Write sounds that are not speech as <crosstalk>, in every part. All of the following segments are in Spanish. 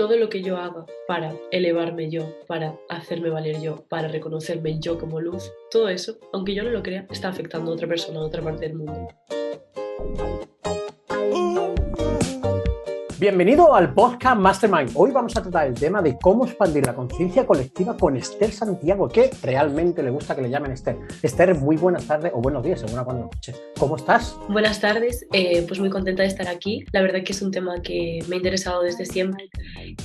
todo lo que yo haga para elevarme yo, para hacerme valer yo, para reconocerme yo como luz, todo eso, aunque yo no lo crea, está afectando a otra persona en otra parte del mundo. Bienvenido al podcast Mastermind. Hoy vamos a tratar el tema de cómo expandir la conciencia colectiva con Esther Santiago, que realmente le gusta que le llamen Esther. Esther, muy buenas tardes o buenos días, según cuando lo escuches. ¿Cómo estás? Buenas tardes, eh, pues muy contenta de estar aquí. La verdad que es un tema que me ha interesado desde siempre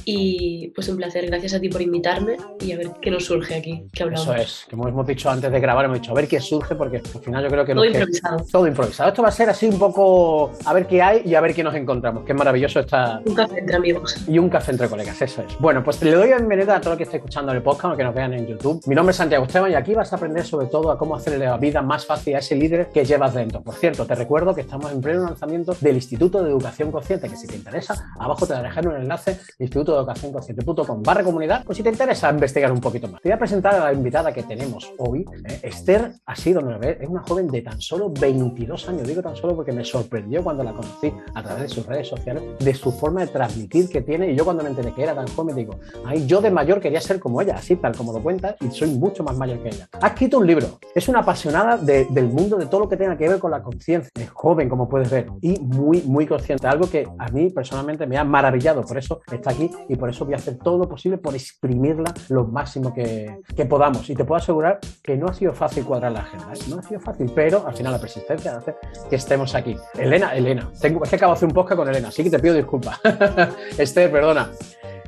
y pues un placer. Gracias a ti por invitarme y a ver qué nos surge aquí, qué hablamos. Eso es, como hemos dicho antes de grabar, hemos dicho a ver qué surge porque al final yo creo que... Todo improvisado. todo improvisado. Esto va a ser así un poco a ver qué hay y a ver qué nos encontramos. Qué maravilloso está un café entre amigos. Y un café entre colegas, eso es. Bueno, pues le doy bienvenida a todo lo que esté escuchando el podcast o que nos vean en YouTube. Mi nombre es Santiago Esteban y aquí vas a aprender sobre todo a cómo hacerle la vida más fácil a ese líder que llevas dentro. Por cierto, te recuerdo que estamos en pleno lanzamiento del Instituto de Educación Consciente, que si te interesa, abajo te voy a dejar un enlace, instituto de educación consciente.com barra comunidad, pues si te interesa investigar un poquito más. Te voy a presentar a la invitada que tenemos hoy. ¿eh? Esther ha sido, es una joven de tan solo 22 años. Digo tan solo porque me sorprendió cuando la conocí a través de sus redes sociales, de su forma de transmitir que tiene. Y yo cuando me enteré que era tan joven, digo, ay, yo de mayor quería ser como ella, así tal como lo cuentas, y soy mucho más mayor que ella. Ha escrito un libro, es una apasionada del mundo, de todo lo que tenga que ver con la conciencia. Es joven, como puedes ver, y muy, muy consciente. Algo que a mí personalmente me ha maravillado, por eso está aquí y por eso voy a hacer todo lo posible por exprimirla lo máximo que, que podamos. Y te puedo asegurar que no ha sido fácil cuadrar la agenda, ¿eh? no ha sido fácil, pero al final la persistencia hace que estemos aquí. Elena, Elena, tengo, es que acabo de hacer un podcast con Elena, así que te pido disculpas. <laughs> Esther, perdona.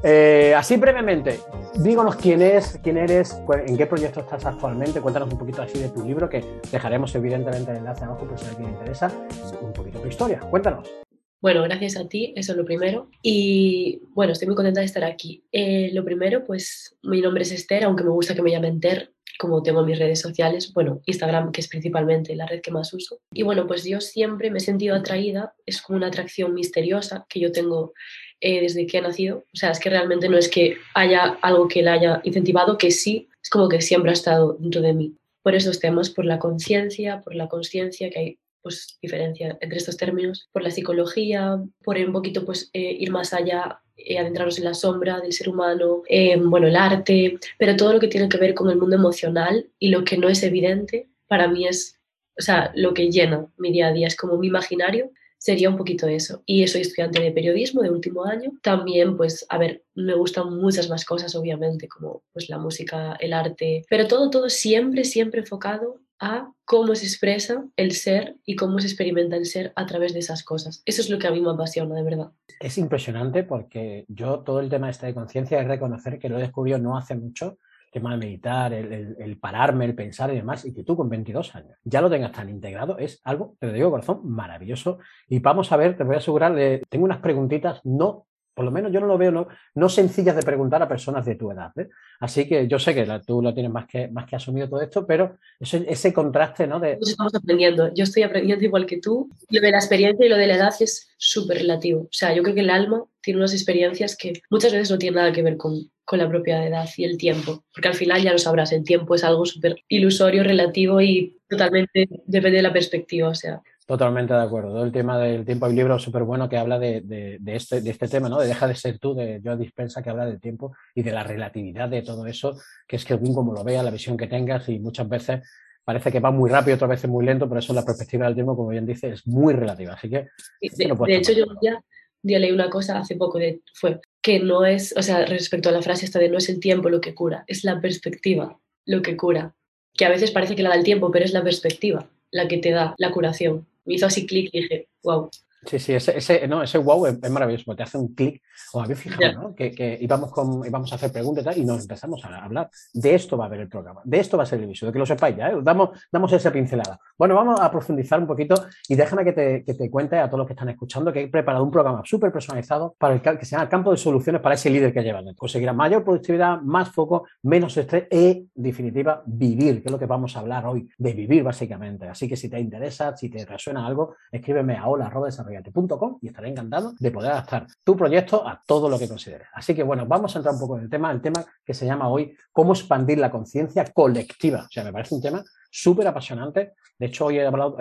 Eh, así brevemente, díganos quién es, quién eres, en qué proyecto estás actualmente, cuéntanos un poquito así de tu libro, que dejaremos evidentemente el enlace abajo por si a alguien le interesa, un poquito tu historia, cuéntanos. Bueno, gracias a ti, eso es lo primero. Y bueno, estoy muy contenta de estar aquí. Eh, lo primero, pues mi nombre es Esther, aunque me gusta que me llamen Ter, como tengo mis redes sociales, bueno, Instagram, que es principalmente la red que más uso. Y bueno, pues yo siempre me he sentido atraída, es como una atracción misteriosa que yo tengo eh, desde que he nacido. O sea, es que realmente no es que haya algo que la haya incentivado, que sí, es como que siempre ha estado dentro de mí. Por esos temas, por la conciencia, por la conciencia, que hay pues diferencia entre estos términos, por la psicología, por un poquito pues eh, ir más allá eh, adentrarnos en la sombra del ser humano, bueno, el arte, pero todo lo que tiene que ver con el mundo emocional y lo que no es evidente, para mí es, o sea, lo que llena mi día a día, es como mi imaginario, sería un poquito eso. Y soy estudiante de periodismo de último año. También, pues, a ver, me gustan muchas más cosas, obviamente, como pues la música, el arte, pero todo, todo siempre, siempre enfocado a cómo se expresa el ser y cómo se experimenta el ser a través de esas cosas. Eso es lo que a mí me apasiona, de verdad. Es impresionante porque yo todo el tema este de conciencia es reconocer que lo he descubierto no hace mucho, tema de meditar, el, pararme, el pensar y demás, y que tú con 22 años ya lo tengas tan integrado, es algo, te lo digo corazón, maravilloso. Y vamos a ver, te voy a asegurar, tengo unas preguntitas no por lo menos yo no lo veo no, no sencillas de preguntar a personas de tu edad. ¿eh? Así que yo sé que tú lo tienes más que, más que asumido todo esto, pero ese, ese contraste, ¿no? De... estamos aprendiendo. Yo estoy aprendiendo igual que tú. Lo de la experiencia y lo de la edad es súper relativo. O sea, yo creo que el alma tiene unas experiencias que muchas veces no tienen nada que ver con, con la propia edad y el tiempo. Porque al final ya lo sabrás, el tiempo es algo súper ilusorio, relativo y totalmente depende de la perspectiva. O sea, Totalmente de acuerdo. Todo el tema del tiempo, hay un libro súper bueno que habla de, de, este, de este tema, ¿no? De Deja de ser tú, de Joe Dispensa, que habla del tiempo y de la relatividad de todo eso, que es que según como lo veas, la visión que tengas, y muchas veces parece que va muy rápido, otras veces muy lento, pero eso la perspectiva del tiempo, como bien dice, es muy relativa. Así que. De, hecho, yo ya, leí una cosa hace poco, de, fue que no es, o sea, respecto a la frase esta de no es el tiempo lo que cura, es la perspectiva lo que cura. Que a veces parece que la da el tiempo, pero es la perspectiva la que te da la curación me hizo así clic y dije, wow, Sí, sí, ese, ese, no, ese wow es, maravilloso, te hace un clic. Os habéis fijado, ¿no? Que, que, íbamos, con, íbamos a hacer preguntas y, tal, y nos empezamos a hablar. De esto va a haber el programa, de esto va a ser el episodio, que lo sepáis ya, ¿eh? damos, damos esa pincelada. Bueno, vamos a profundizar un poquito y déjame que te, que te cuente a todos los que están escuchando que he preparado un programa súper personalizado para el que se llama el campo de soluciones para ese líder que lleva. Conseguirá mayor productividad, más foco, menos estrés y, definitiva, vivir, que es lo que vamos a hablar hoy, de vivir básicamente. Así que si te interesa, si te resuena algo, escríbeme a y estaré encantado de poder adaptar tu proyecto a todo lo que consideres. Así que bueno, vamos a entrar un poco en el tema, el tema que se llama hoy cómo expandir la conciencia colectiva. O sea, me parece un tema súper apasionantes. De hecho, hoy he hablado,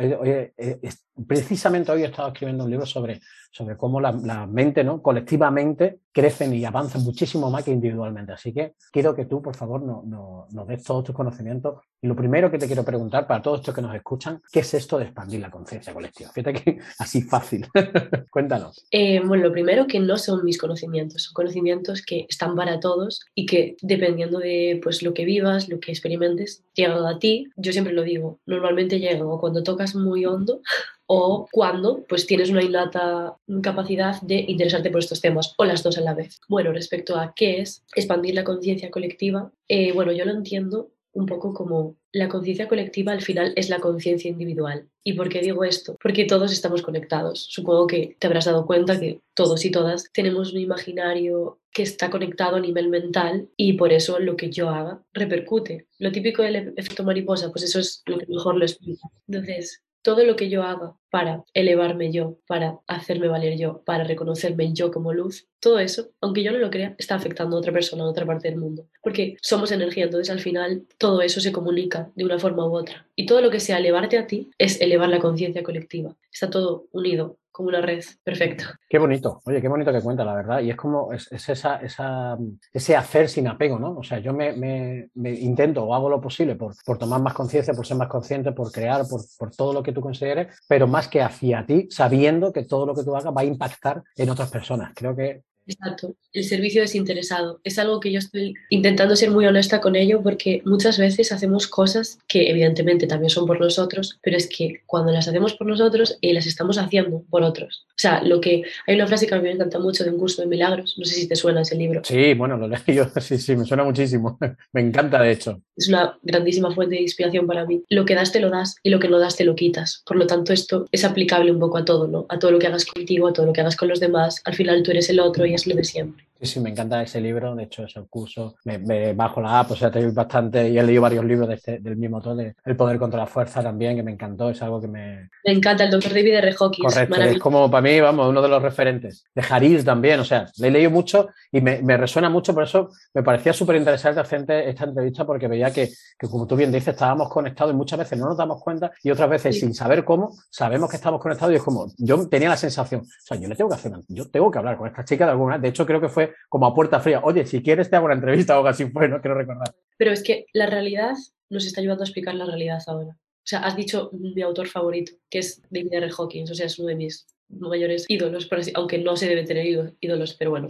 precisamente hoy he estado escribiendo un libro sobre, sobre cómo la, mente, ¿no? Colectivamente crecen y avanzan muchísimo más que individualmente. Así que quiero que tú, por favor, nos no, des todos tus conocimientos. Y lo primero que te quiero preguntar para todos estos que nos escuchan, ¿qué es esto de expandir la conciencia colectiva? Fíjate que <laughs> así fácil. <laughs> Cuéntanos. Eh, bueno, lo primero que no son mis conocimientos, son conocimientos que están para todos y que dependiendo de pues, lo que vivas, lo que experimentes, llegan a ti. Yo siempre lo digo, normalmente llegan o cuando tocas muy hondo o cuando pues tienes una innata capacidad de interesarte por estos temas o las dos a la vez. Bueno, respecto a qué es expandir la conciencia colectiva, eh, bueno, yo lo entiendo un poco como la conciencia colectiva al final es la conciencia individual. ¿Y por qué digo esto? Porque todos estamos conectados. Supongo que te habrás dado cuenta que todos y todas tenemos un imaginario que está conectado a nivel mental y por eso lo que yo haga repercute. Lo típico del efecto mariposa, pues eso es lo que mejor lo explica. Entonces, todo lo que yo haga para elevarme yo, para hacerme valer yo, para reconocerme yo como luz, todo eso, aunque yo no lo crea, está afectando a otra persona en otra parte del mundo. Porque somos energía, entonces al final todo eso se comunica de una forma u otra. Y todo lo que sea elevarte a ti es elevar la conciencia colectiva. Está todo unido como una red perfecta. Qué bonito, oye, qué bonito que cuenta, la verdad. Y es como, es, esa, esa, ese hacer sin apego, ¿no? O sea, yo me, me, intento o hago lo posible por, por tomar más conciencia, por ser más consciente, por crear, por, por, todo lo que tú consideres, pero más que hacia ti, sabiendo que todo lo que tú hagas va a impactar en otras personas. Creo que Exacto, el servicio desinteresado. Es algo que yo estoy intentando ser muy honesta con ello porque muchas veces hacemos cosas que evidentemente también son por nosotros, pero es que cuando las hacemos por nosotros y las estamos haciendo por otros. O sea, lo que hay una frase que a mí me encanta mucho de un curso de milagros, no sé si te suena ese libro. Sí, bueno, lo leí yo, <laughs> sí, sí, me suena muchísimo. <laughs> me encanta de hecho. Es una grandísima fuente de inspiración para mí. Lo que das te lo das y lo que no das te lo quitas. Por lo tanto, esto es aplicable un poco a todo, ¿no? A todo lo que hagas contigo, a todo lo que hagas con los demás. Al final tú eres el otro y es lo de siempre. Sí, sí, me encanta ese libro. De hecho, ese curso me, bajo la app, o sea, tengo bastante y he leído varios libros de este, del mismo autor, de El poder contra la fuerza también, que me encantó. Es algo que me. Me encanta el doctor David R. Hawkins. Correcto, es como para mí, vamos, uno de los referentes. De Haris también, o sea, le he leído mucho y me, me resuena mucho, por eso me parecía súper interesante hacer esta entrevista porque veía que, que, como tú bien dices, estábamos conectados y muchas veces no nos damos cuenta y otras veces sin saber cómo, sabemos que estamos conectados y es como, yo tenía la sensación, o sea, yo le tengo que hacer, yo tengo que hablar con esta chica de alguna, de hecho creo que fue como a puerta fría, oye, si quieres te hago una entrevista o algo así <laughs> fue, no quiero recordar. Pero es que la realidad nos está ayudando a explicar la realidad ahora. O sea, has dicho mi autor favorito, que es David R. Hawkins, o sea, es uno de mis mayores ídolos, aunque no se debe tener ídolos, pero bueno.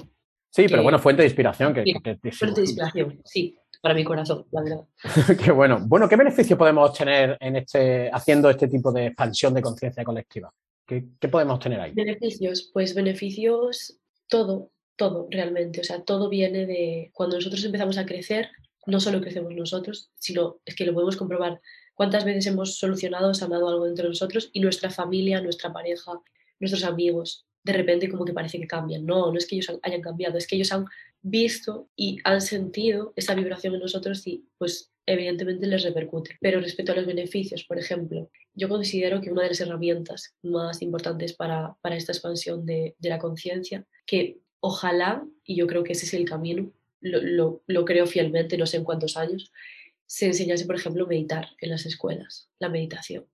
Sí, pero bueno, fuente de inspiración. Que, fuente de inspiración, <laughs> sí, para mi corazón, la verdad. <laughs> qué bueno. Bueno, ¿qué beneficio podemos obtener en este, haciendo este tipo de expansión de conciencia colectiva? ¿Qué, ¿Qué podemos tener ahí? Beneficios, pues beneficios, todo, todo realmente. O sea, todo viene de cuando nosotros empezamos a crecer, no solo crecemos nosotros, sino es que lo podemos comprobar. ¿Cuántas veces hemos solucionado, sanado algo entre nosotros y nuestra familia, nuestra pareja, nuestros amigos? De repente como que parece que cambian. No, no es que ellos hayan cambiado, es que ellos han visto y han sentido esa vibración en nosotros y pues evidentemente les repercute. Pero respecto a los beneficios, por ejemplo, yo considero que una de las herramientas más importantes para, para esta expansión de, de la conciencia, que ojalá, y yo creo que ese es el camino, lo, lo, creo fielmente, no sé en cuántos años, se enseñase, por ejemplo, meditar en las escuelas, la meditación.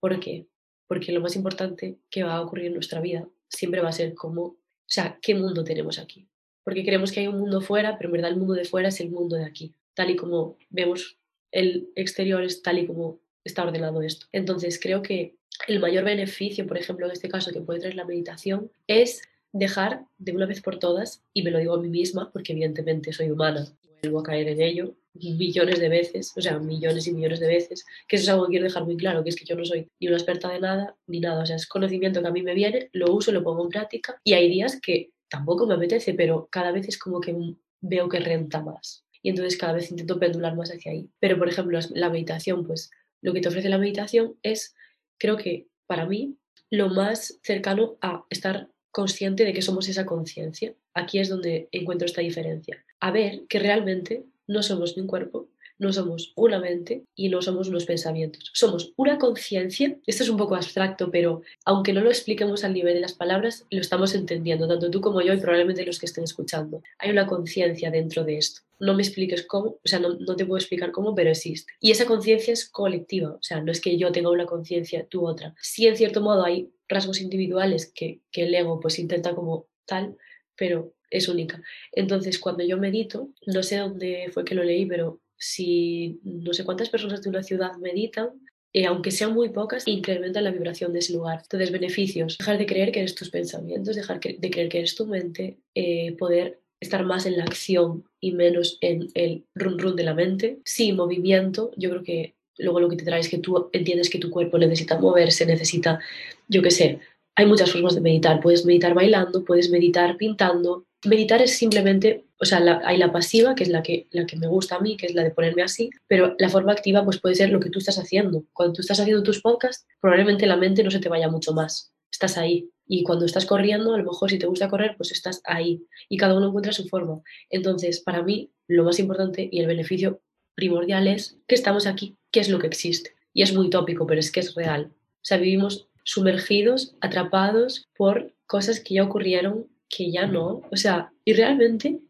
¿Por qué? Porque lo más importante que va a ocurrir en nuestra vida siempre va a ser cómo, o sea, qué mundo tenemos aquí. Porque creemos que hay un mundo fuera, pero en verdad el mundo de fuera es el mundo de aquí. Tal y como vemos el exterior es tal y como está ordenado esto. Entonces creo que el mayor beneficio, por ejemplo, en este caso que puede traer la meditación, es dejar de una vez por todas, y me lo digo a mí misma, porque evidentemente soy humana, vuelvo a caer en ello millones de veces, o sea, millones y millones de veces, que eso es algo que quiero dejar muy claro, que es que yo no soy ni una experta de nada, ni nada, o sea, es conocimiento que a mí me viene, lo uso, lo pongo en práctica, y hay días que tampoco me apetece, pero cada vez es como que veo que renta más. Y entonces cada vez intento pendular más hacia ahí. Pero, por ejemplo, la meditación, pues lo que te ofrece la meditación es, creo que para mí, lo más cercano a estar consciente de que somos esa conciencia. Aquí es donde encuentro esta diferencia. A ver que realmente no somos ni un cuerpo, no somos una mente y no somos unos pensamientos. Somos una conciencia. Esto es un poco abstracto, pero aunque no lo expliquemos al nivel de las palabras, lo estamos entendiendo, tanto tú como yo y probablemente los que estén escuchando. Hay una conciencia dentro de esto. No me expliques cómo, o sea, no, te puedo explicar cómo, pero existe. Y esa conciencia es colectiva, o sea, no es que yo tenga una conciencia, tú otra. Sí, en cierto modo, hay rasgos individuales que, que el ego pues intenta como tal, pero es única. Entonces, cuando yo medito, no sé dónde fue que lo leí, pero si no sé cuántas personas de una ciudad meditan, eh, aunque sean muy pocas, incrementan la vibración de ese lugar. Entonces, beneficios, dejar de creer que eres tus pensamientos, dejar de creer que eres tu mente, eh, poder estar más en la acción y menos en el run run de la mente. Sí, movimiento, yo creo que luego lo que te trae es que tú entiendes que tu cuerpo necesita moverse, necesita, yo qué sé, hay muchas formas de meditar. Puedes meditar bailando, puedes meditar pintando. Meditar es simplemente, o sea, hay la pasiva, que es la que, la que me gusta a mí, que es la de ponerme así, pero la forma activa pues puede ser lo que tú estás haciendo. Cuando tú estás haciendo tus podcasts, probablemente la mente no se te vaya mucho más. Estás ahí. Y cuando estás corriendo, a lo mejor si te gusta correr, pues estás ahí. Y cada uno encuentra su forma. Entonces, para mí, lo más importante y el beneficio primordial es que estamos aquí, que es lo que existe. Y es muy tópico, pero es que es real. O sea, vivimos sumergidos, atrapados por cosas que ya ocurrieron, que ya no. O sea, y realmente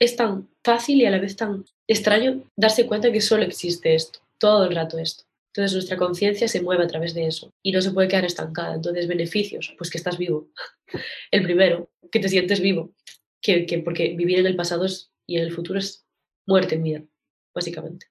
es tan fácil y a la vez tan extraño darse cuenta que solo existe esto, todo el rato esto. Entonces nuestra conciencia se mueve a través de eso y no se puede quedar estancada. Entonces, beneficios, pues que estás vivo. <laughs> El primero, que te sientes vivo. Que, que porque vivir en el pasado y en el futuro es muerte en vida, básicamente.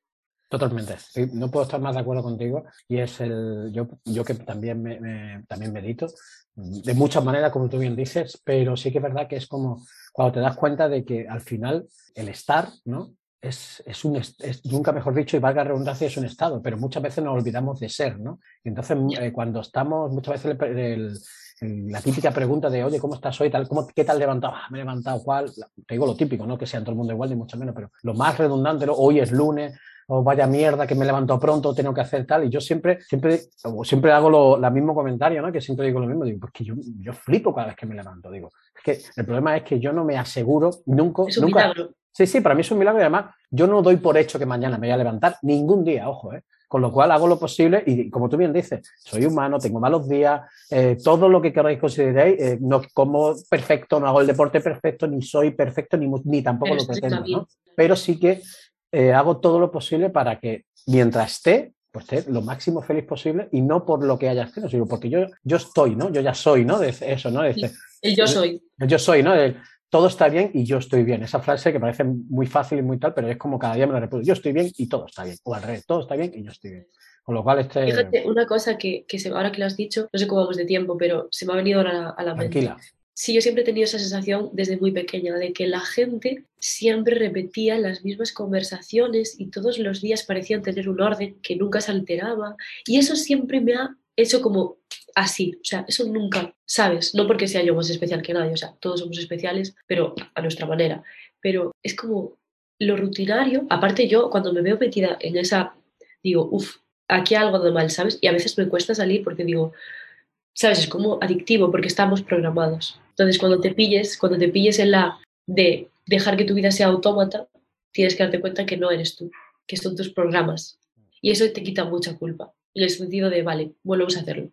Totalmente. No puedo estar más de acuerdo contigo. Y es el. Yo, yo que también, me, también medito, de muchas maneras, como tú bien dices, pero sí que es verdad que es como cuando te das cuenta de que al final el estar, ¿no? Es, es un, es, nunca mejor dicho, y valga la redundancia, es un estado, pero muchas veces nos olvidamos de ser, ¿no? entonces, eh, cuando estamos, muchas veces la típica pregunta de, oye, ¿cómo estás hoy? Tal, ¿cómo, ¿Qué tal levantado? Ah, me he levantado, ¿cuál? Te digo lo típico, no que sea todo el mundo igual, ni mucho menos, pero lo más redundante, hoy es lunes, o vaya mierda que me levanto pronto, tengo que hacer tal. Y yo siempre, siempre, siempre hago lo, mismo comentario, ¿no? Que siempre digo lo mismo, digo, porque yo, yo flipo cada vez que me levanto. Digo, es que el problema es que yo no me aseguro nunca. Es un nunca. Milagro. Sí, sí, para mí es un milagro y además yo no doy por hecho que mañana me voy a levantar ningún día, ojo, ¿eh? Con lo cual hago lo posible y como tú bien dices, soy humano, tengo malos días, eh, todo lo que queráis consideréis, eh, no como perfecto, no hago el deporte perfecto, ni soy perfecto, ni, ni tampoco lo pretendo, ¿no? Pero sí que eh, hago todo lo posible para que mientras esté, pues esté lo máximo feliz posible y no por lo que haya hecho, sino porque yo, yo estoy, ¿no? Yo ya soy, ¿no? De eso, ¿no? el yo soy. yo soy, ¿no? todo está bien y yo estoy bien. Esa frase que parece muy fácil y muy tal, pero es como cada día me la repito. Yo estoy bien y todo está bien. O al revés, todo está bien y yo estoy bien. Con lo cual, este... Fíjate, una cosa que, que se, ahora que lo has dicho, no sé cómo vamos de tiempo, pero se me ha venido ahora a la mente. Tranquila sí, yo siempre he tenido esa sensación desde muy pequeña de que la gente siempre repetía las mismas conversaciones y todos los días parecían tener un orden que nunca se alteraba. Y eso siempre me ha hecho como así, o sea, eso nunca, ¿sabes? No porque sea yo más especial que nadie, o sea, todos somos especiales, pero a nuestra manera. Pero es como lo rutinario, aparte yo cuando me veo metida en esa, digo, uff, aquí algo de mal, ¿sabes? Y a veces me cuesta salir porque digo, ¿sabes? Es como adictivo porque estamos programados. Entonces, cuando te pilles, cuando te pilles en la de dejar que tu vida sea autómata, tienes que darte cuenta que no eres tú, que son tus programas. Y eso te quita mucha culpa. En el sentido de, vale, volvemos a hacerlo.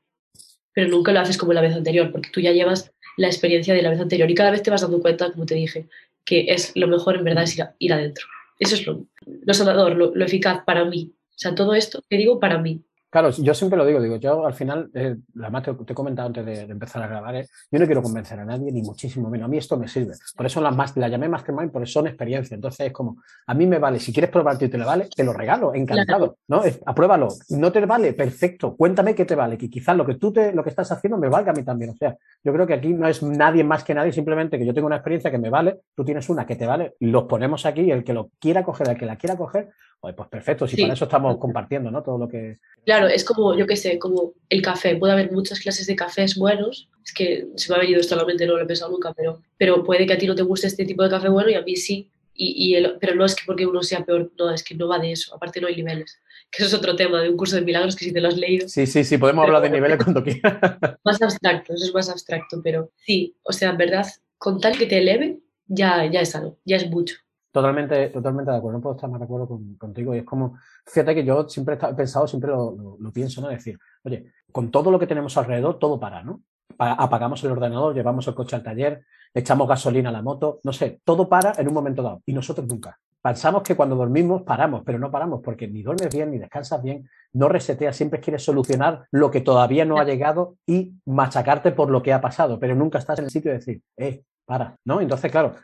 Pero nunca lo haces como la vez anterior, porque tú ya llevas la experiencia de la vez anterior y cada vez te vas dando cuenta, como te dije, que es lo mejor en verdad es ir, adentro. Eso es lo, lo sanador, lo, lo eficaz para mí. O sea, todo esto que digo para mí, Claro, yo siempre lo digo, digo, yo al final, eh, además te, te, he comentado antes de, empezar a grabar, eh, yo no quiero convencer a nadie, ni muchísimo menos. A mí esto me sirve. Por eso las más, la llamé Mastermind, porque son experiencias. Entonces es como, a mí me vale, si quieres probarte y te le vale, te lo regalo, encantado. ¿no? apruébalo. No te vale, perfecto. Cuéntame qué te vale, que quizás lo que tú te, lo que estás haciendo me valga a mí también. O sea, yo creo que aquí no es nadie más que nadie, simplemente que yo tengo una experiencia que me vale, tú tienes una que te vale, los ponemos aquí, y el que lo quiera coger, el que la quiera coger, pues perfecto, si para eso estamos compartiendo, ¿no? Todo lo que... Claro, es como, yo qué sé, como el café. Puede haber muchas clases de cafés buenos. Es que se me ha venido esto a la mente, no lo he pensado nunca, pero, pero puede que a ti no te guste este tipo de café bueno y a mí sí. Y, y pero no es que porque uno sea peor, no, es que no va de eso. Aparte no hay niveles. <laughs> Que eso es otro tema de un curso de milagros que si te lo has leído. Sí, sí, sí, podemos hablar de niveles cuando quieras. <laughs> Más abstracto, eso es más abstracto, pero sí, o sea, en verdad, con tal que te eleve, ya, ya es algo, ya es mucho. Totalmente, totalmente de acuerdo, no puedo estar más de acuerdo contigo. Y es como, fíjate que yo siempre he pensado, siempre lo, pienso, ¿no? Decir, oye, con todo lo que tenemos alrededor, todo para, ¿no? apagamos el ordenador, llevamos el coche al taller, echamos gasolina a la moto, no sé, todo para en un momento dado. Y nosotros nunca. Pensamos que cuando dormimos paramos, pero no paramos porque ni duermes bien, ni descansas bien, no reseteas, siempre quieres solucionar lo que todavía no ha llegado y machacarte por lo que ha pasado, pero nunca estás en el sitio de decir, eh, para, ¿no? Entonces, claro,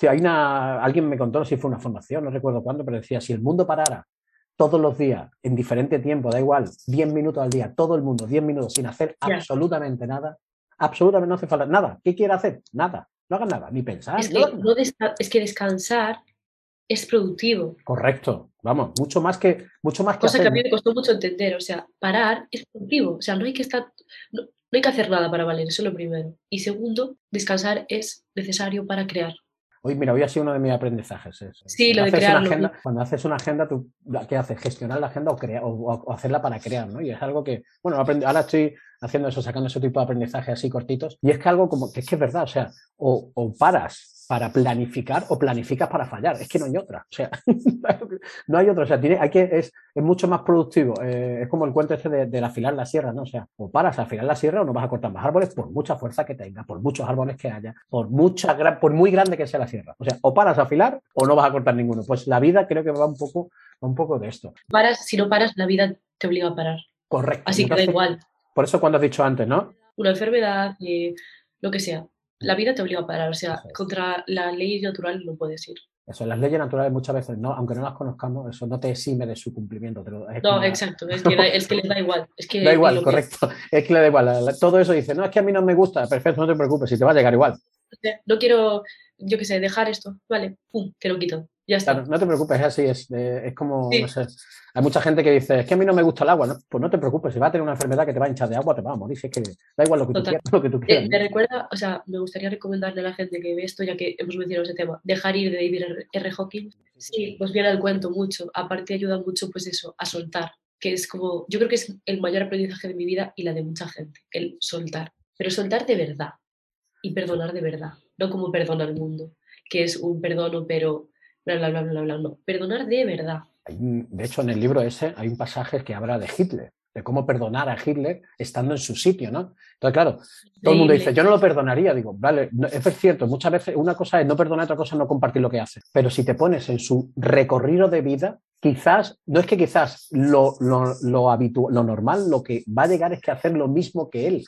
si hay una, alguien me contó, no sé si fue una formación, no recuerdo cuándo, pero decía, si el mundo parara todos los días, en diferente tiempo, da igual, 10 minutos al día, todo el mundo, 10 minutos, sin hacer absolutamente nada, absolutamente no hace falta nada. ¿Qué quiere hacer? Nada. No haga nada, ni pensar. Es que, descansar es productivo. Correcto. Vamos, mucho más que mucho más que Cosa que a mí me costó mucho entender. O sea, parar es productivo. O sea, no hay que estar. No, hay que hacer nada para valer, eso es lo primero. Y segundo, descansar es necesario para crear. Hoy, mira, hoy ha sido uno de mis aprendizajes. Sí, lo de crear. cuando haces una agenda, ¿tú qué haces? ¿Gestionar la agenda o, crear, o, hacerla para crear? ¿no? Y es algo que, bueno, ahora estoy haciendo eso, sacando ese tipo de aprendizaje así cortitos. Y es que algo como que es que es verdad, o sea, o, paras para planificar o planificas para fallar. Es que no hay otra. O sea, <laughs> no hay otra. O sea, tiene, hay que, es, es mucho más productivo. Eh, es como el cuento ese de, de, afilar la sierra, ¿no? O sea, o paras a afilar la sierra o no vas a cortar más árboles por mucha fuerza que tenga, por muchos árboles que haya, por mucha por muy grande que sea la sierra. O sea, o paras a afilar o no vas a cortar ninguno. Pues la vida creo que va un poco, va un poco de esto. Paras, si no paras, la vida te obliga a parar. Correcto. Así que da igual. Por eso cuando has dicho antes, ¿no? Una enfermedad, eh, lo que sea. La vida te obliga a parar, o sea, contra la ley natural no puedes ir. Eso, las leyes naturales muchas veces, no, aunque no las conozcamos, eso no te exime de su cumplimiento. no, exacto, es que, <laughs> es que les da igual. Es que da igual, correcto. <laughs> Es que le da igual. Todo eso dice, no, es que a mí no me gusta, perfecto, no te preocupes, si te va a llegar igual. No quiero, yo qué sé, dejar esto, vale, pum, te lo quito. Ya está. no te preocupes, es así, es, eh, es como, no sé, hay mucha gente que dice, es que a mí no me gusta el agua, ¿no? pues no te preocupes, si va a tener una enfermedad que te va a hinchar de agua, te va a morir, es que da igual lo que, tú quieras, lo que tú quieras. Me recuerda, o sea, me gustaría recomendarle a la gente que ve esto, ya que hemos mencionado ese tema, dejar ir de David R. Hawkins. Sí, pues viene al cuento mucho, aparte ayuda mucho, pues eso, a soltar, que es como, yo creo que es el mayor aprendizaje de mi vida y la de mucha gente, el soltar, pero soltar de verdad y perdonar de verdad, no como perdona al mundo, que es un perdono, pero bla, bla, bla, bla, bla, no. Perdonar de verdad. De hecho, en el libro ese hay un pasaje que habla de Hitler, de cómo perdonar a Hitler estando en su sitio, ¿no? Entonces, claro, todo el mundo dice, yo no lo perdonaría. Digo, vale, es cierto, muchas veces una cosa es no perdonar, otra cosa es no compartir lo que hace. Pero si te pones en su recorrido de vida, quizás, no es que quizás lo, lo, habitual, lo normal, lo que va a llegar es que hacer lo mismo que él,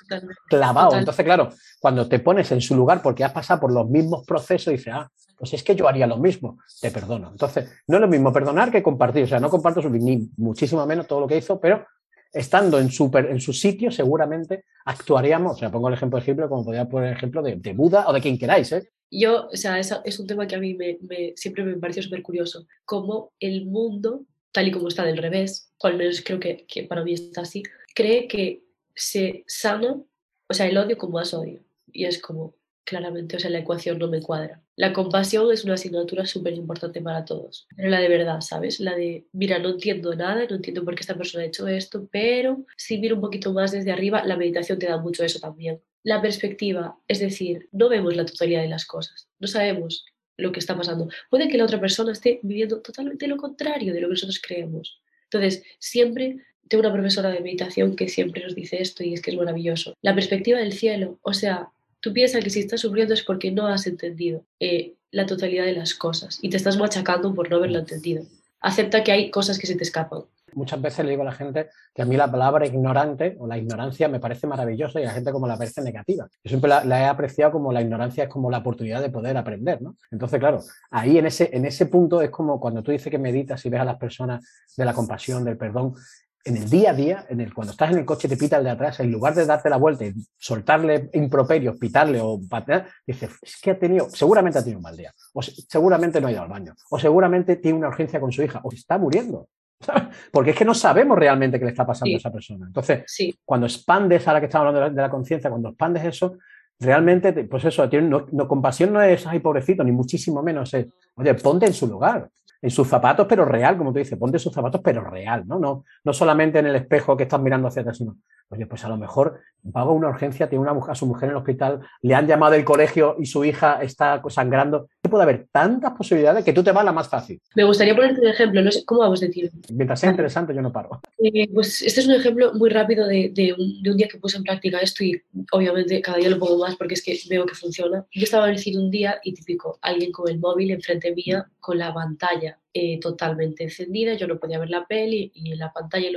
clavado. Entonces, claro, cuando te pones en su lugar porque has pasado por los mismos procesos, dices, ah, pues es que yo haría lo mismo, te perdono. Entonces, no es lo mismo perdonar que compartir. O sea, no comparto su, ni muchísimo menos todo lo que hizo, pero estando en su, en su sitio, seguramente actuaríamos, o sea, pongo el ejemplo de ejemplo, como podría poner el ejemplo de, Buda o de quien queráis, ¿eh? Yo, o sea, es, un tema que a mí me, siempre me pareció súper curioso, cómo el mundo, tal y como está del revés, o al menos creo que, que para mí está así, cree que se sana, o sea, el odio como más odio. Y es como, claramente, o sea, la ecuación no me cuadra. La compasión es una asignatura súper importante para todos, pero la de verdad, ¿sabes? La de, mira, no entiendo nada, no entiendo por qué esta persona ha hecho esto, pero si miro un poquito más desde arriba, la meditación te da mucho eso también. La perspectiva, es decir, no vemos la totalidad de las cosas, no sabemos lo que está pasando. Puede que la otra persona esté viviendo totalmente lo contrario de lo que nosotros creemos. Entonces, siempre tengo una profesora de meditación que siempre nos dice esto y es que es maravilloso. La perspectiva del cielo, o sea, Tú piensas que si estás sufriendo es porque no has entendido eh, la totalidad de las cosas y te estás machacando por no haberlo entendido. Acepta que hay cosas que se te escapan. Muchas veces le digo a la gente que a mí la palabra ignorante o la ignorancia me parece maravillosa y a la gente como la parece negativa. Yo siempre la, he apreciado como la ignorancia es como la oportunidad de poder aprender, ¿no? Entonces, claro, ahí en ese, en ese punto es como cuando tú dices que meditas y ves a las personas de la compasión, del perdón, en el día a día, en el, cuando estás en el coche te pita el de atrás, en lugar de darte la vuelta y soltarle improperios, pitarle o patear, dices, es que ha tenido, seguramente ha tenido un mal día, o seguramente no ha ido al baño, o seguramente tiene una urgencia con su hija, o está muriendo. Porque es que no sabemos realmente qué le está pasando a esa persona. Entonces, cuando expandes, ahora que estamos hablando de la, conciencia, cuando expandes eso, realmente, pues eso, no, no, compasión no es, ay, pobrecito, ni muchísimo menos es, oye, ponte en su lugar en sus zapatos, pero real, como tú dices, ponte sus zapatos, pero real, ¿no? No, no solamente en el espejo que estás mirando hacia atrás, sino, oye, pues a lo mejor paga una urgencia, tiene una, a su mujer en el hospital, le han llamado del colegio y su hija está sangrando. puede haber tantas posibilidades que tú te vas a la más fácil. Me gustaría ponerte un ejemplo, no sé, ¿cómo vamos a decir? Mientras sea interesante, yo no paro. Eh, pues este es un ejemplo muy rápido de, de, un, de, un, día que puse en práctica esto y obviamente cada día lo pongo más porque es que veo que funciona. Yo estaba en el cine un día y típico, alguien con el móvil enfrente mía con la pantalla eh, totalmente encendida, yo no podía ver la peli y la pantalla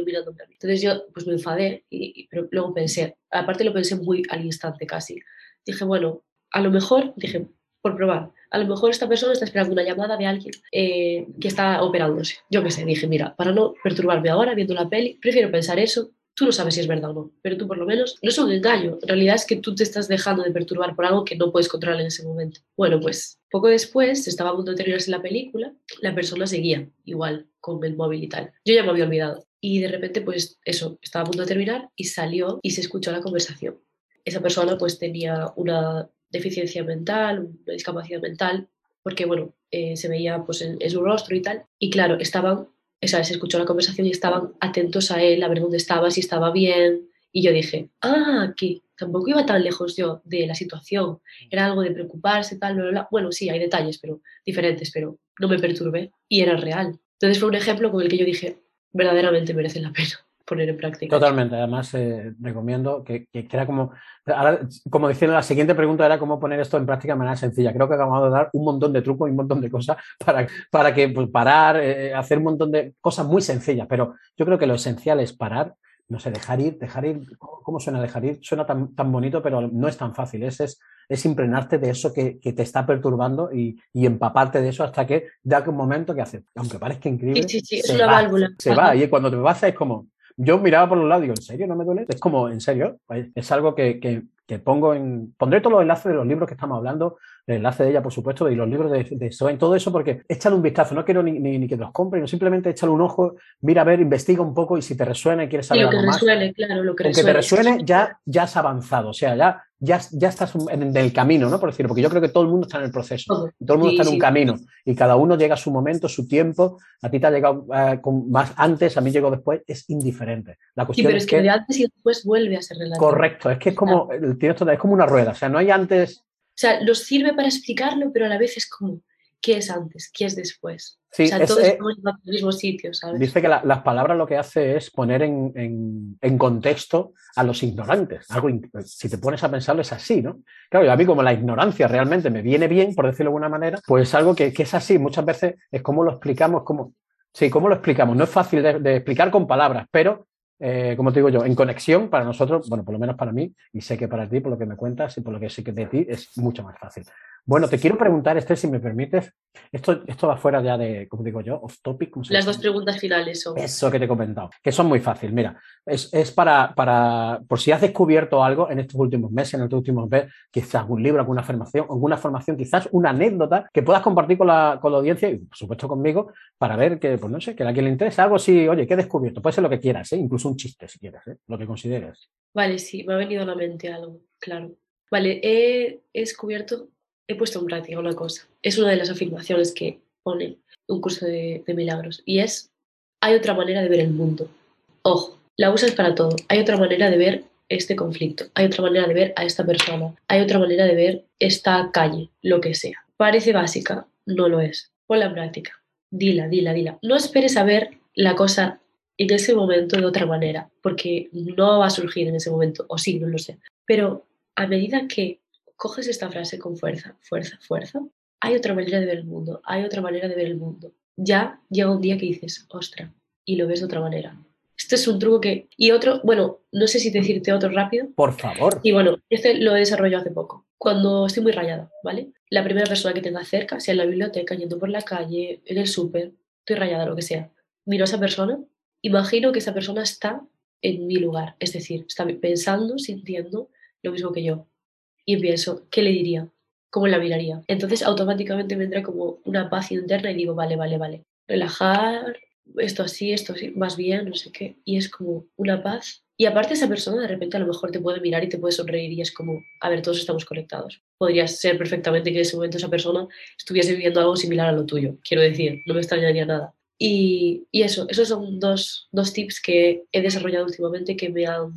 mí. Entonces yo pues me enfadé, y, y, pero luego pensé, aparte lo pensé muy al instante casi. Dije, bueno, a lo mejor, dije, por probar, a lo mejor esta persona está esperando una llamada de alguien eh, que está operándose. Yo qué sé, dije, mira, para no perturbarme ahora viendo la peli, prefiero pensar eso. Tú no sabes si es verdad o no, pero tú por lo menos no es un engaño. En realidad es que tú te estás dejando de perturbar por algo que no puedes controlar en ese momento. Bueno, pues poco después, estaba a punto de terminarse la película, la persona seguía igual con el móvil y tal. Yo ya me había olvidado. Y de repente, pues eso, estaba a punto de terminar y salió y se escuchó la conversación. Esa persona pues tenía una deficiencia mental, una discapacidad mental, porque bueno, eh, se veía pues en, en, su rostro y tal. Y claro, estaban, se escuchó la conversación y estaban atentos a él, a ver dónde estaba, si estaba bien. Y yo dije, ah, que tampoco iba tan lejos yo de la situación. Era algo de preocuparse, tal, bla, bla. Bueno, sí, hay detalles, pero diferentes, pero no me perturbé y era real. Entonces fue un ejemplo con el que yo dije, verdaderamente merece la pena poner en práctica. Totalmente, además eh, recomiendo que, que, que, era como, ahora, como diciendo, la siguiente pregunta era cómo poner esto en práctica de manera sencilla. Creo que acabamos de dar un montón de trucos y un montón de cosas para, para que pues, parar, eh, hacer un montón de cosas muy sencillas, pero yo creo que lo esencial es parar, no sé, dejar ir, dejar ir, ¿cómo suena dejar ir? Suena tan, tan bonito, pero no es tan fácil, es, es, es impregnarte de eso que, que te está perturbando y, y, empaparte de eso hasta que da un momento que hace, aunque parezca increíble, sí, sí, sí, es una va, válvula. Se va y cuando te pasa es como, yo miraba por los lados y digo, ¿en serio no me duele? Es como, ¿en serio? Es algo que, que, que pongo en... Pondré todos los enlaces de los libros que estamos hablando, el enlace de ella, por supuesto, y los libros de, de Soen, todo eso, porque échale un vistazo, no quiero ni, ni, ni que los compren, no simplemente échale un ojo, mira a ver, investiga un poco y si te resuena y quieres saber lo que algo resuene, más, claro, lo que aunque resuene. te resuene, ya, ya has avanzado, o sea, ya, ya, ya estás en el camino, ¿no? Por decirlo, porque yo creo que todo el mundo está en el proceso, todo, el mundo sí, está en un sí. camino y cada uno llega a su momento, su tiempo, a ti te ha llegado uh, con más antes, a mí llegó después, es indiferente. La cuestión sí, pero es, es que, que, de antes y después vuelve a ser relativo. Correcto, es que es como, tienes es como una rueda, o sea, no hay antes... O sea, nos sirve para explicarlo, pero a la vez es como, ¿qué es antes? ¿Qué es después? Sí, o sea, es, todos eh, estamos en el mismo sitio, ¿sabes? Dice que la, las palabras lo que hace es poner en, en, en, contexto a los ignorantes. Algo, si te pones a pensarlo, es así, ¿no? Claro, y a mí como la ignorancia realmente me viene bien, por decirlo de alguna manera, pues algo que, que es así. Muchas veces es como lo explicamos, como... Sí, ¿cómo lo explicamos? No es fácil de, de explicar con palabras, pero eh, como te digo yo, en conexión para nosotros, bueno, por lo menos para mí, y sé que para ti, por lo que me cuentas y por lo que sé que de ti, es mucho más fácil. Bueno, te quiero preguntar, Esther, si me permites, esto, esto va fuera ya de, como digo yo, off topic. ¿cómo se Las dos preguntas finales son. Eso que te he comentado, que son muy fáciles. Mira, es, es para, para, por si has descubierto algo en estos últimos meses, en estos últimos meses, quizás algún libro, alguna formación, alguna formación, quizás una anécdota que puedas compartir con la, con la audiencia y, por supuesto, conmigo, para ver que, pues no sé, que a quien le interese algo así, oye, ¿qué he descubierto? Puede ser lo que quieras, ¿eh? incluso un chiste si quieres, ¿eh? lo que consideres. Vale, sí, me ha venido a la mente algo, claro. Vale, he descubierto he puesto en práctica una cosa. Es una de las afirmaciones que pone un curso de, milagros. Y es, hay otra manera de ver el mundo. Ojo, la usas para todo. Hay otra manera de ver este conflicto. Hay otra manera de ver a esta persona. Hay otra manera de ver esta calle, lo que sea. Parece básica, no lo es. Ponla en práctica. Dila, dila, dila. No esperes a ver la cosa en ese momento de otra manera, porque no va a surgir en ese momento, o sí, no lo sé. Pero a medida que coges esta frase con fuerza, fuerza, fuerza, hay otra manera de ver el mundo, hay otra manera de ver el mundo. Ya llega un día que dices, ostra, y lo ves de otra manera. Este es un truco que... Y otro, bueno, no sé si decirte otro rápido. Por favor. Y bueno, este lo he desarrollado hace poco. Cuando estoy muy rayada, ¿vale? La primera persona que tenga cerca, sea en la biblioteca, yendo por la calle, en el súper, estoy rayada, lo que sea. Miro a esa persona, imagino que esa persona está en mi lugar, es decir, está pensando, sintiendo lo mismo que yo y pienso, ¿qué le diría? ¿Cómo la miraría? Entonces automáticamente me entra como una paz interna y digo, vale, vale, vale, relajar, esto así, esto así, más bien, no sé qué. Y es como una paz. Y aparte esa persona de repente a lo mejor te puede mirar y te puede sonreír y es como, a ver, todos estamos conectados. Podría ser perfectamente que en ese momento esa persona estuviese viviendo algo similar a lo tuyo. Quiero decir, no me extrañaría nada. Y, y eso, esos son dos, dos tips que he desarrollado últimamente que me han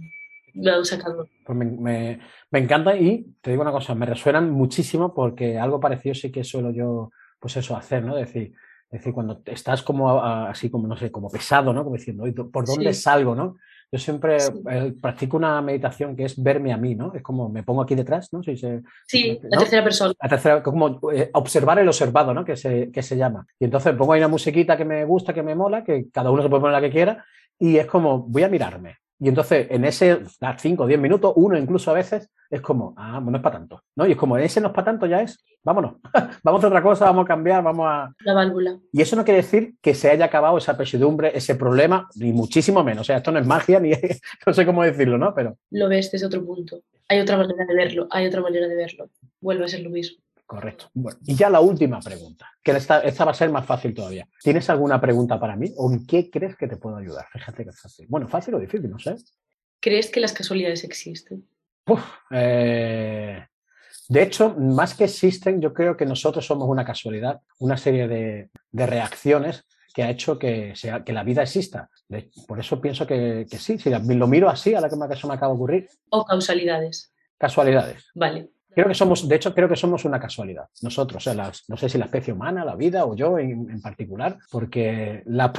Pues me, encanta y te digo una cosa, me resuenan muchísimo porque algo parecido sí que suelo yo, pues eso, hacer, ¿no? Decir, decir cuando estás como así como, no sé, como pesado, ¿no? Como diciendo, ¿por dónde salgo, no? Yo siempre eh, practico una meditación que es verme a mí, ¿no? Es como me pongo aquí detrás, ¿no? sí, la tercera persona. La tercera, como eh, observar el observado, ¿no? Que se, que se llama. Y entonces pongo ahí una musiquita que me gusta, que me mola, que cada uno se puede poner la que quiera, y es como, voy a mirarme. Y entonces, en ese 5 o 10 minutos, uno incluso a veces, es como, ah, no es para tanto. ¿no? Y es como, ese no es para tanto, ya es, vámonos, <laughs> vamos a otra cosa, vamos a cambiar, vamos a... La válvula. Y eso no quiere decir que se haya acabado esa pesadumbre, ese problema, ni muchísimo menos. O sea, esto no es magia, ni <laughs> no sé cómo decirlo, ¿no? Pero... Lo ves desde otro punto. Hay otra manera de verlo, hay otra manera de verlo. Vuelve a ser lo mismo. Correcto. Bueno, y ya la última pregunta, que esta, esta, va a ser más fácil todavía. ¿Tienes alguna pregunta para mí o en qué crees que te puedo ayudar? Fíjate que es fácil. Bueno, fácil o difícil, no sé. ¿Crees que las casualidades existen? Eh, de hecho, más que existen, yo creo que nosotros somos una casualidad, una serie de, reacciones que ha hecho que, sea, que la vida exista. por eso pienso que, sí, si lo miro así, a la que me, me acaba de ocurrir. O causalidades. Casualidades. Vale. Creo que somos, de hecho, creo que somos una casualidad. Nosotros, o sea, no sé si la especie humana, la vida o yo en, particular, porque la,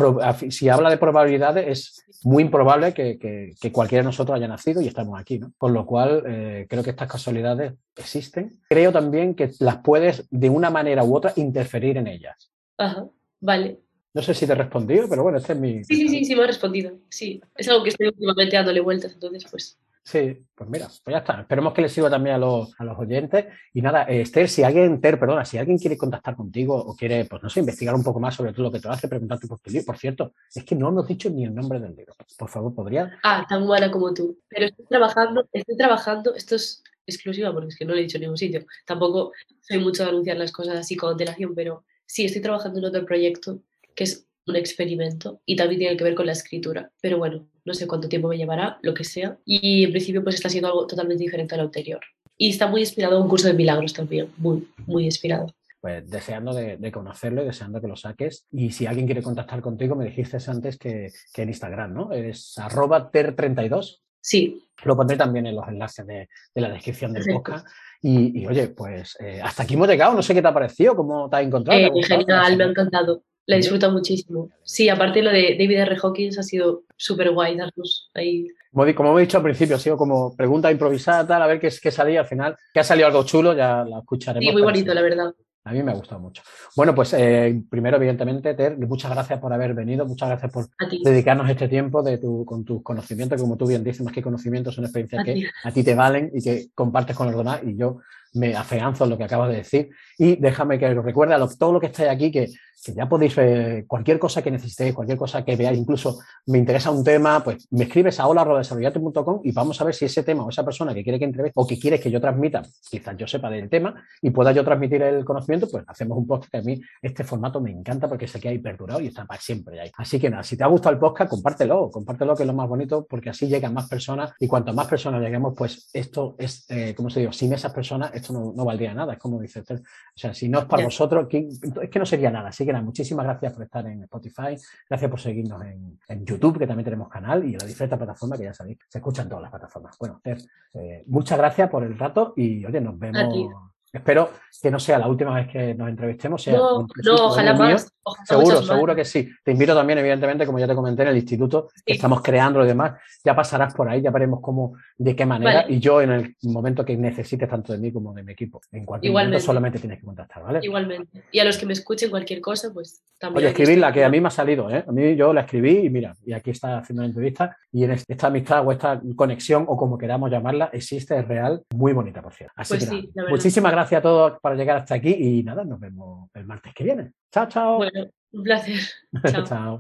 si habla de probabilidades es muy improbable que, que, cualquiera de nosotros haya nacido y estamos aquí, ¿no? Con lo cual, eh, creo que estas casualidades existen. Creo también que las puedes, de una manera u otra, interferir en ellas. Ajá, vale. No sé si te he respondido, pero bueno, este es mi... Sí, sí, sí, sí, me ha respondido. Sí, es algo que estoy últimamente dándole vueltas, entonces pues Sí, pues mira, pues ya está. Esperemos que les sirva también a los, a los oyentes. Y nada, eh, Esther, si alguien, Ter, perdona, si alguien quiere contactar contigo o quiere, pues no sé, investigar un poco más sobre todo lo que te hace, preguntarte por tu libro. Por cierto, es que no hemos dicho ni el nombre del libro. Por favor, ¿podría? Ah, tan buena como tú. Pero estoy trabajando, estoy trabajando, esto es exclusiva porque es que no lo he dicho en ningún sitio. Tampoco soy mucho de anunciar las cosas así con antelación, pero sí, estoy trabajando en otro proyecto que es un experimento y también tiene que ver con la escritura. Pero bueno, no sé cuánto tiempo me llevará, lo que sea. Y en principio pues está siendo algo totalmente diferente a lo anterior. Y está muy inspirado en un curso de milagros también, muy, muy inspirado. Pues deseando de, conocerlo y deseando que lo saques. Y si alguien quiere contactar contigo, me dijiste antes que, que en Instagram, ¿no? Es arroba ter32. Sí. Lo pondré también en los enlaces de, de la descripción del podcast. Y, oye, pues eh, hasta aquí hemos llegado. No sé qué te ha parecido, cómo te has encontrado. Eh, genial, me ha encantado. La disfruta muchísimo. Sí, aparte lo de David R. Hawkins ha sido súper guay darnos ahí. Como, como he dicho al principio, ha sido como pregunta improvisada, tal, a ver qué, qué salía al final. Que ha salido algo chulo, ya la escucharemos. Sí, muy bonito, la verdad. A mí me ha gustado mucho. Bueno, pues eh, primero, evidentemente, Ter, muchas gracias por haber venido, muchas gracias por dedicarnos este tiempo de tu, con tus conocimientos, como tú bien dices, más que conocimientos son experiencias que a ti te valen y que compartes con los demás y yo me afeanzo en lo que acabas de decir. Y déjame que os recuerde a todo lo que estáis aquí que que ya podéis, eh, cualquier cosa que necesitéis, cualquier cosa que veáis, incluso me interesa un tema, pues me escribes a hola.desarrollate.com y vamos a ver si ese tema o esa persona que quiere que entreviste o que quiere que yo transmita, quizás yo sepa del tema y pueda yo transmitir el conocimiento, pues hacemos un podcast que a mí este formato me encanta porque sé que hay perdurado y está para siempre ahí. Así que nada, si te ha gustado el podcast, compártelo, compártelo que es lo más bonito porque así llegan más personas y cuanto más personas lleguemos, pues esto es, eh, como se digo, sin esas personas esto no, valdría nada, es como dice usted. O sea, si no es para vosotros, es que no sería nada. Así muchísimas gracias por estar en Spotify, gracias por seguirnos en, YouTube, que también tenemos canal, y en la diferente plataforma que ya sabéis, se escuchan todas las plataformas. Bueno, eh, muchas gracias por el rato y oye, nos vemos. Espero que no sea la última vez que nos entrevistemos. Sea no, no ojalá más. seguro, seguro que sí. Te invito también, evidentemente, como ya te comenté, en el instituto que estamos creando y demás. Ya pasarás por ahí, ya veremos cómo, de qué manera. Y yo, en el momento que necesites tanto de mí como de mi equipo, en cualquier momento solamente tienes que contactar, ¿vale? Igualmente. Y a los que me escuchen cualquier cosa, pues también. Oye, escribirla, que a mí me ha salido, ¿eh? A mí yo la escribí y mira, y aquí está haciendo la entrevista. Y en esta amistad o esta conexión, o como queramos llamarla, existe, es real, muy bonita, por cierto. Así pues que muchísimas gracias a todos para llegar hasta aquí y nada, nos vemos el martes que viene. Chao, chao. Bueno, un placer. <laughs> chao. chao.